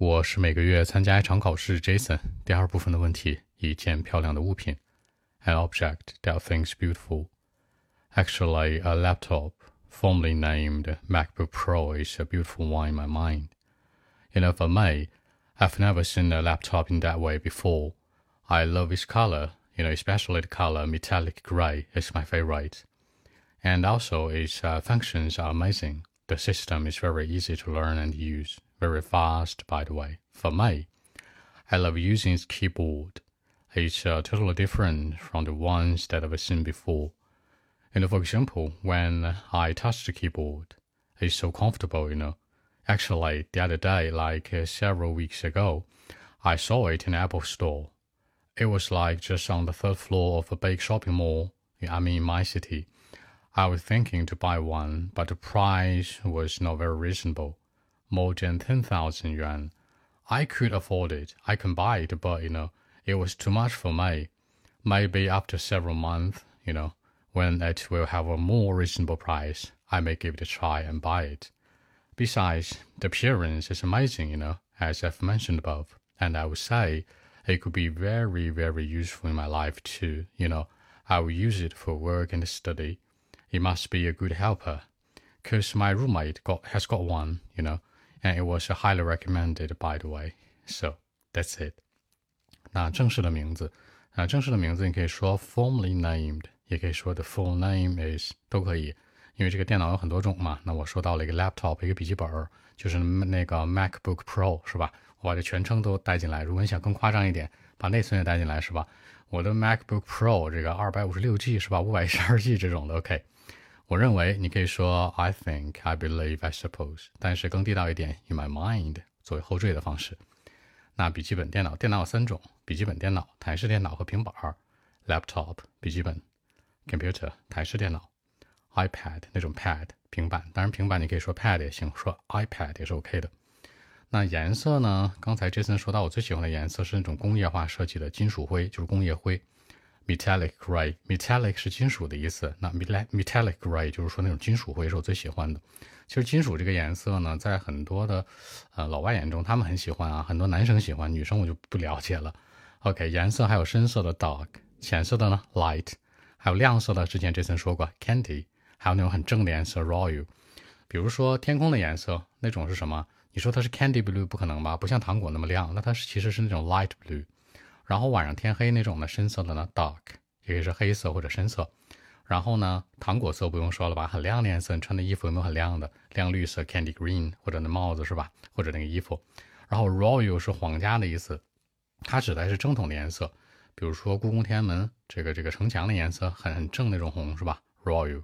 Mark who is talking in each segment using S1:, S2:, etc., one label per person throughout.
S1: 我是每个月参加一场考试，Jason。第二部分的问题：一件漂亮的物品，an object that thinks beautiful. Actually, a laptop, formerly named MacBook Pro, is a beautiful one in my mind. You know, for me, I've never seen a laptop in that way before. I love its color, you know, especially the color metallic gray is my favorite. And also, its uh, functions are amazing. The system is very easy to learn and use very fast, by the way. For me, I love using its keyboard. It's uh, totally different from the ones that I've seen before. And for example, when I touch the keyboard, it's so comfortable, you know. Actually, the other day, like uh, several weeks ago, I saw it in Apple Store. It was like just on the third floor of a big shopping mall. I mean, in my city. I was thinking to buy one, but the price was not very reasonable more than 10,000 yuan. I could afford it. I can buy it, but you know, it was too much for me. Maybe after several months, you know, when it will have a more reasonable price, I may give it a try and buy it. Besides, the appearance is amazing, you know, as I've mentioned above, and I would say it could be very, very useful in my life too. You know, I will use it for work and study. It must be a good helper, cause my roommate got has got one, you know, and it was highly recommended by the way. So that's it. 那正式的名字啊，正式的名字你可以说 formally named，也可以说 the full name is 都可以，因为这个电脑有很多种嘛。那我说到了一个 laptop，一个笔记本，就是那个 MacBook Pro 是吧？我把这全称都带进来。如果你想更夸张一点，把内存也带进来是吧？我的 MacBook Pro 这个二百五十六 G 是吧？五百一十二 G 这种的 OK。我认为你可以说 I think, I believe, I suppose，但是更地道一点，in my mind 作为后缀的方式。那笔记本电脑，电脑有三种：笔记本电脑、台式电脑和平板儿；laptop 笔记本，computer 台式电脑；iPad 那种 pad 平板，当然平板你可以说 pad 也行，说 iPad 也是 OK 的。那颜色呢？刚才 Jason 说到，我最喜欢的颜色是那种工业化设计的金属灰，就是工业灰。Metallic gray，metallic 是金属的意思。那 metallic gray 就是说那种金属灰是我最喜欢的。其实金属这个颜色呢，在很多的呃老外眼中，他们很喜欢啊，很多男生喜欢，女生我就不了解了。OK，颜色还有深色的 dark，浅色的呢 light，还有亮色的，之前这曾说过 candy，还有那种很正的颜色 royal。比如说天空的颜色，那种是什么？你说它是 candy blue 不可能吧？不像糖果那么亮，那它是其实是那种 light blue。然后晚上天黑那种呢，深色的呢，dark，也可以是黑色或者深色。然后呢，糖果色不用说了吧，很亮的颜色，你穿的衣服有没有很亮的？亮绿色，candy green，或者那帽子是吧？或者那个衣服。然后 royal 是皇家的意思，它指的是正统的颜色，比如说故宫天安门这个这个城墙的颜色很很正那种红是吧？royal。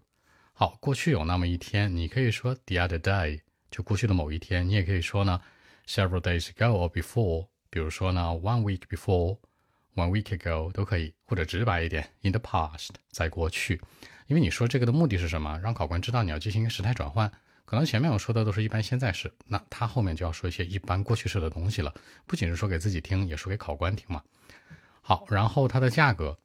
S1: 好，过去有那么一天，你可以说 the other day，就过去的某一天，你也可以说呢 several days ago or before，比如说呢 one week before。One week ago 都可以，或者直白一点，in the past 在过去，因为你说这个的目的是什么？让考官知道你要进行一个时态转换。可能前面我说的都是一般现在时，那他后面就要说一些一般过去式的东西了。不仅是说给自己听，也说给考官听嘛。好，然后它的价格，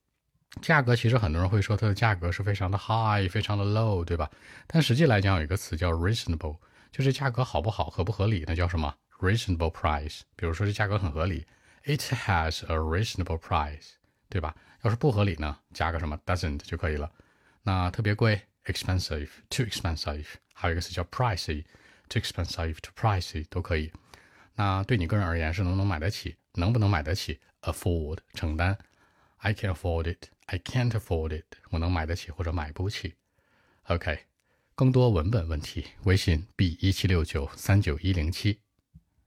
S1: 价格其实很多人会说它的价格是非常的 high，非常的 low，对吧？但实际来讲有一个词叫 reasonable，就是价格好不好，合不合理，那叫什么 reasonable price？比如说这价格很合理。It has a reasonable price，对吧？要是不合理呢，加个什么 doesn't 就可以了。那特别贵，expensive，too expensive，还有一个词叫 pricey，too expensive to pricey 都可以。那对你个人而言是能不能买得起？能不能买得起？afford 承担，I can afford it，I can't afford it，我能买得起或者买不起。OK，更多文本问题，微信 b 一七六九三九一零七。